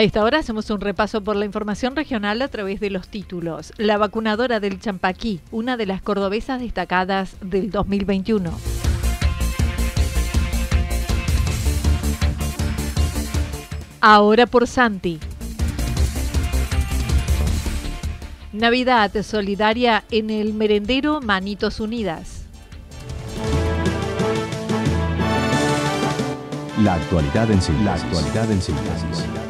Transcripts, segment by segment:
A esta hora hacemos un repaso por la información regional a través de los títulos. La vacunadora del Champaquí, una de las cordobesas destacadas del 2021. Ahora por Santi. Navidad solidaria en el merendero Manitos Unidas. La actualidad en síntesis. La actualidad en síntesis.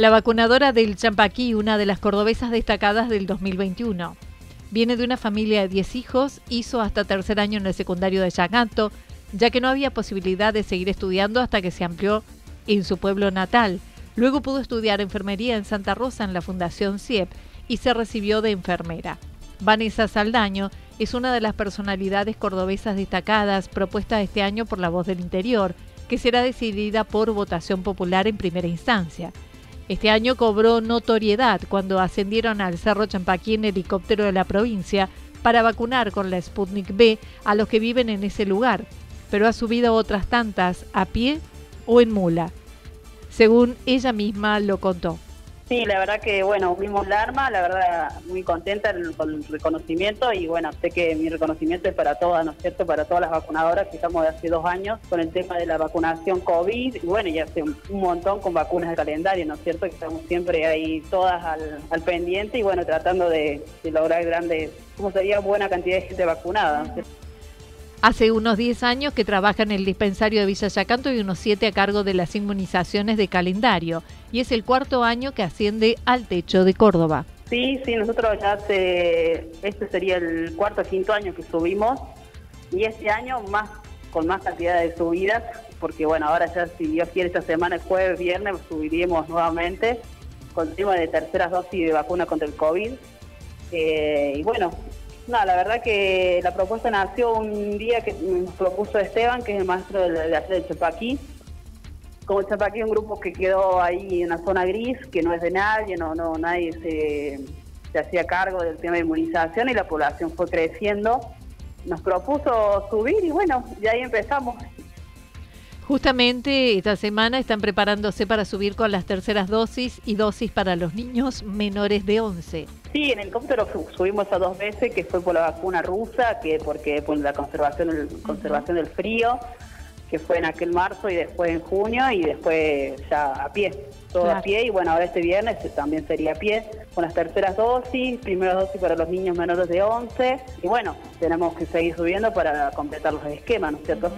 La vacunadora del Champaquí, una de las cordobesas destacadas del 2021. Viene de una familia de 10 hijos, hizo hasta tercer año en el secundario de Yacanto, ya que no había posibilidad de seguir estudiando hasta que se amplió en su pueblo natal. Luego pudo estudiar enfermería en Santa Rosa en la Fundación CIEP y se recibió de enfermera. Vanessa Saldaño es una de las personalidades cordobesas destacadas propuesta este año por la Voz del Interior, que será decidida por votación popular en primera instancia. Este año cobró notoriedad cuando ascendieron al Cerro Champaquí en helicóptero de la provincia para vacunar con la Sputnik B a los que viven en ese lugar, pero ha subido otras tantas a pie o en mula, según ella misma lo contó. Sí, la verdad que, bueno, fuimos la arma, la verdad muy contenta con el reconocimiento y bueno, sé que mi reconocimiento es para todas, ¿no es cierto?, para todas las vacunadoras que estamos de hace dos años con el tema de la vacunación COVID y bueno, ya hace un montón con vacunas de calendario, ¿no es cierto?, que estamos siempre ahí todas al, pendiente y bueno, tratando de, lograr grandes, como sería buena cantidad de gente vacunada. ¿no Hace unos 10 años que trabaja en el dispensario de Villa Yacanto y unos 7 a cargo de las inmunizaciones de calendario. Y es el cuarto año que asciende al techo de Córdoba. Sí, sí, nosotros ya hace, este sería el cuarto o quinto año que subimos. Y este año más con más cantidad de subidas, porque bueno, ahora ya si Dios quiere esta semana, el jueves, viernes, subiremos nuevamente con tema de terceras dosis de vacuna contra el COVID. Eh, y bueno, no, la verdad que la propuesta nació un día que nos propuso Esteban, que es el maestro de, de Chapaquí. Como Chapaquí es un grupo que quedó ahí en la zona gris, que no es de nadie, no, no nadie se, se hacía cargo del tema de inmunización y la población fue creciendo. Nos propuso subir y bueno, y ahí empezamos. Justamente esta semana están preparándose para subir con las terceras dosis y dosis para los niños menores de 11. Sí, en el helicóptero subimos a dos veces, que fue por la vacuna rusa, que porque por la conservación, conservación del frío, que fue en aquel marzo y después en junio y después ya a pie, todo a pie y bueno, ahora este viernes también sería a pie con las terceras dosis, primeras dosis para los niños menores de 11 y bueno, tenemos que seguir subiendo para completar los esquemas, ¿no es cierto?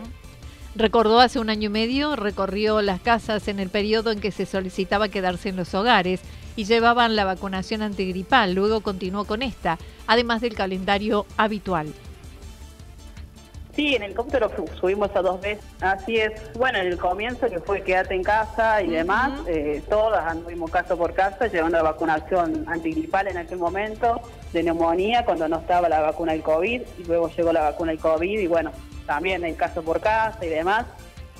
Recordó hace un año y medio, recorrió las casas en el periodo en que se solicitaba quedarse en los hogares y llevaban la vacunación antigripal, luego continuó con esta, además del calendario habitual. Sí, en el helicóptero subimos a dos veces. Así es. Bueno, en el comienzo que fue quédate en casa y demás, eh, todas anduvimos casa por casa llevando la vacunación antigripal en aquel momento, de neumonía, cuando no estaba la vacuna del COVID, y luego llegó la vacuna del COVID, y bueno, también en caso por casa y demás.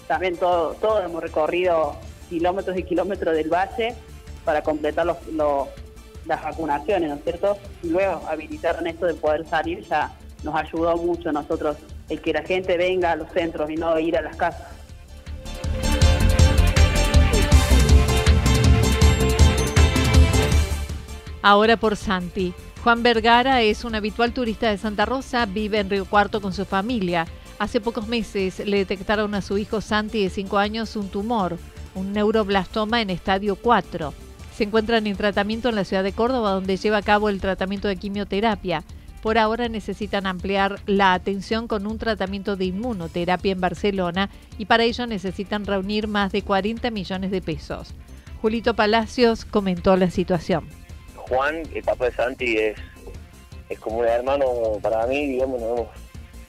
También todo, todo hemos recorrido kilómetros y kilómetros del valle para completar los, las vacunaciones, ¿no es cierto? Y luego habilitaron esto de poder salir ya nos ayudó mucho a nosotros el que la gente venga a los centros y no ir a las casas. Ahora por Santi. Juan Vergara es un habitual turista de Santa Rosa, vive en Río Cuarto con su familia. Hace pocos meses le detectaron a su hijo Santi de 5 años un tumor, un neuroblastoma en estadio 4. Se encuentran en tratamiento en la ciudad de Córdoba, donde lleva a cabo el tratamiento de quimioterapia. Por ahora necesitan ampliar la atención con un tratamiento de inmunoterapia en Barcelona y para ello necesitan reunir más de 40 millones de pesos. Julito Palacios comentó la situación. Juan, el papá de Santi, es, como un hermano para mí, digamos,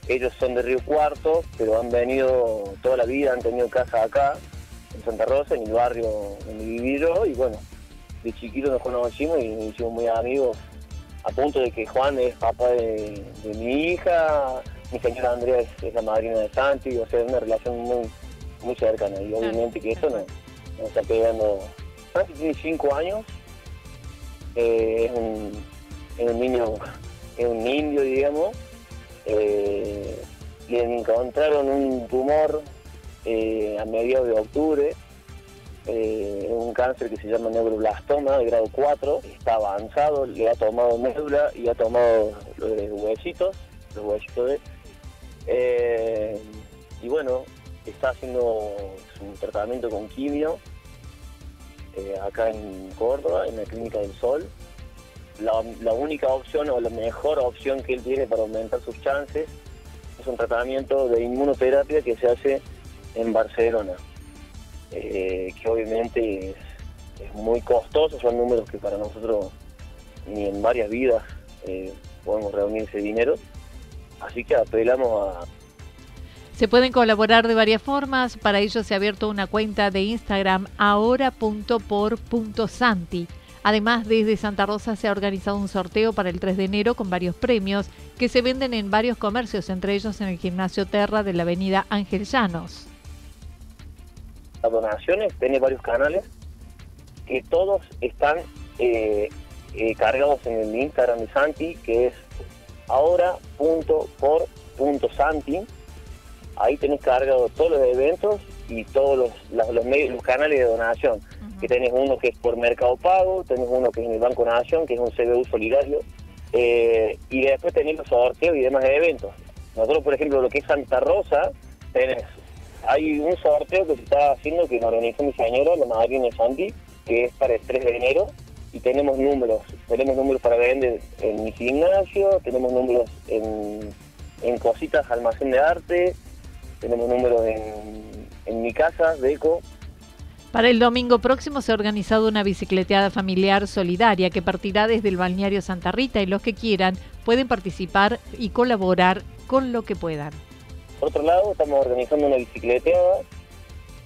ellos son de Río Cuarto, pero han venido toda la vida, han tenido casa acá, en Santa Rosa, en el barrio donde viví yo, y bueno, de chiquito nos conocimos y nos hicimos muy amigos a punto de que Juan es papá de, mi hija, mi señora Andrea es, la madrina de Santi, o sea, es una relación muy, muy cercana y obviamente que eso nos, está pegando. Santi tiene cinco años, eh, es, un, niño, es un indio, digamos, eh, le encontraron un tumor eh, a mediados de octubre eh, un cáncer que se llama neuroblastoma de grado 4, está avanzado, le ha tomado médula y ha tomado los huesitos, los huesitos de... Eh, y bueno, está haciendo su tratamiento con quimio eh, acá en Córdoba, en la Clínica del Sol. La, la, única opción o la mejor opción que él tiene para aumentar sus chances es un tratamiento de inmunoterapia que se hace en Barcelona. Eh, que obviamente es, muy costoso, son números que para nosotros ni en varias vidas eh, podemos reunir ese dinero. Así que apelamos a... Se pueden colaborar de varias formas, para ello se ha abierto una cuenta de Instagram ahora.por.santi. Además, desde Santa Rosa se ha organizado un sorteo para el 3 de enero con varios premios que se venden en varios comercios, entre ellos en el gimnasio Terra de la avenida Ángel Llanos donaciones, tiene varios canales que todos están eh, eh, cargados en el Instagram de Santi, que es ahora.por.santi. Ahí tenés cargado todos los eventos y todos los, los, medios, los canales de donación. Que tenés uno que es por Mercado Pago, tenés uno que es en el Banco Nación, que es un CBU solidario, eh, y después tenés los sorteos y demás eventos. Nosotros, por ejemplo, lo que es Santa Rosa, tenés hay un sorteo que se está haciendo que nos organizó mi señora, la madrina Santi, que es para el 3 de enero y tenemos números. Tenemos números para vender en mi gimnasio, tenemos números en, en cositas, almacén de arte, tenemos números en, en mi casa, de eco. Para el domingo próximo se ha organizado una bicicleteada familiar solidaria que partirá desde el balneario Santa Rita y los que quieran pueden participar y colaborar con lo que puedan. Por otro lado, estamos organizando una bicicleteada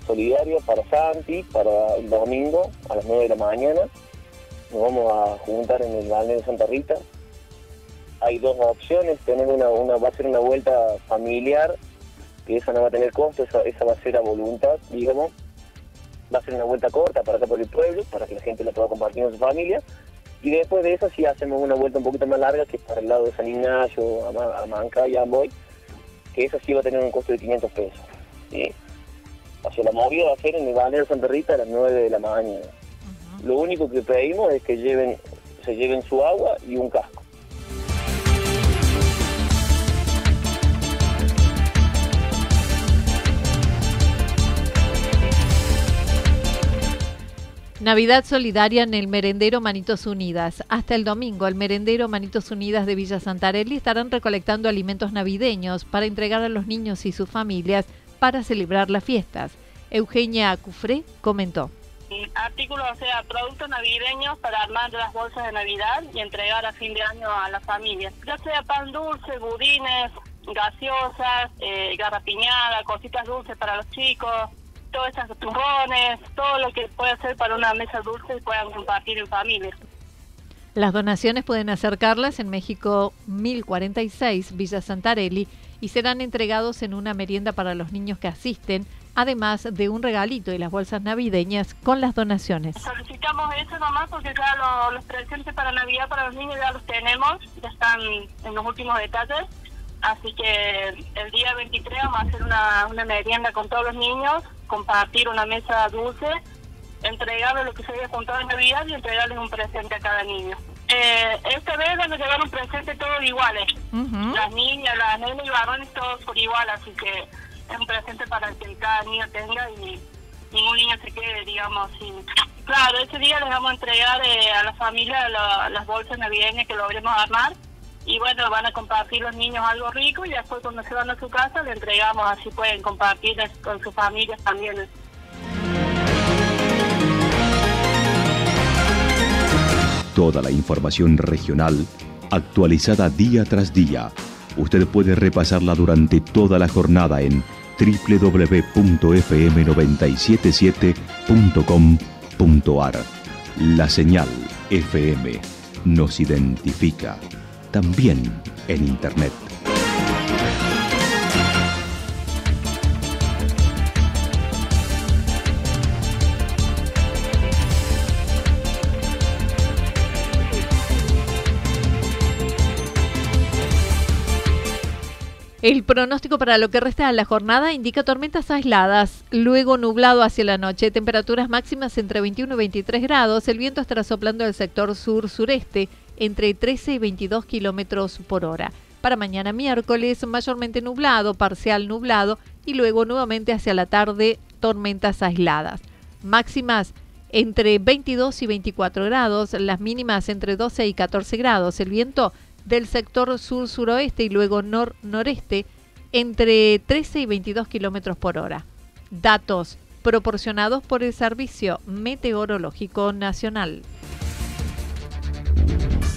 solidaria para Santi, para el domingo a las 9 de la mañana. Nos vamos a juntar en el balneario de Santa Rita. Hay dos opciones, tener una, una, va a ser una vuelta familiar, que esa no va a tener costo, esa, va a ser a voluntad, digamos. Va a ser una vuelta corta para acá por el pueblo, para que la gente la pueda compartir con su familia. Y después de eso sí hacemos una vuelta un poquito más larga, que es para el lado de San Ignacio, a, Manca y Amboy que esa sí va a tener un costo de 500 pesos. O sea, la movida va a ser en el balneario Santa Rita a las 9 de la mañana. Lo único que pedimos es que lleven, se lleven su agua y un casco. Navidad solidaria en el merendero Manitos Unidas. Hasta el domingo, el merendero Manitos Unidas de Villa Santarelli estarán recolectando alimentos navideños para entregar a los niños y sus familias para celebrar las fiestas. Eugenia Cufré comentó. Artículos, o sea, productos navideños para armar las bolsas de Navidad y entregar a fin de año a las familias. Ya sea pan dulce, budines, gaseosas, eh, garrapiñada, cositas dulces para los chicos, todas esas turrones, todo lo que puede hacer para una mesa dulce y puedan compartir en familia. Las donaciones pueden acercarlas en México 1046, Villa Santarelli, y serán entregados en una merienda para los niños que asisten, además de un regalito y las bolsas navideñas con las donaciones. Solicitamos eso nomás porque ya los presentes para Navidad para los niños ya los tenemos, ya están en los últimos detalles. Así que el día 23 vamos a hacer una, una merienda con todos los niños compartir una mesa dulce, entregarles lo que se había contado en Navidad y entregarles un presente a cada niño. Eh, esta vez van a llevar un presente todos iguales. Las niñas, las nenas y varones todos por igual, así que es un presente para que cada niño tenga y ningún niño se quede, digamos, sin... Claro, ese día les vamos a entregar eh, a la familia las bolsas navideñas que logremos armar y bueno, van a compartir los niños algo rico y después cuando se van a su casa le entregamos, así pueden compartir con sus familias también. Toda la información regional actualizada día tras día. Usted puede repasarla durante toda la jornada en www.fm977.com.ar. La señal FM nos identifica también en Internet. El pronóstico para lo que resta de la jornada indica tormentas aisladas, luego nublado hacia la noche, temperaturas máximas entre 21 y 23 grados, el viento estará soplando del sector sur-sureste entre 13 y 22 kilómetros por hora. Para mañana miércoles, mayormente nublado, parcial nublado y luego nuevamente hacia la tarde, tormentas aisladas. Máximas entre 22 y 24 grados, las mínimas entre 12 y 14 grados. El viento del sector sur-suroeste y luego nor-noreste entre 13 y 22 kilómetros por hora. Datos proporcionados por el Servicio Meteorológico Nacional.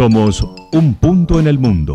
Somos un punto en el mundo.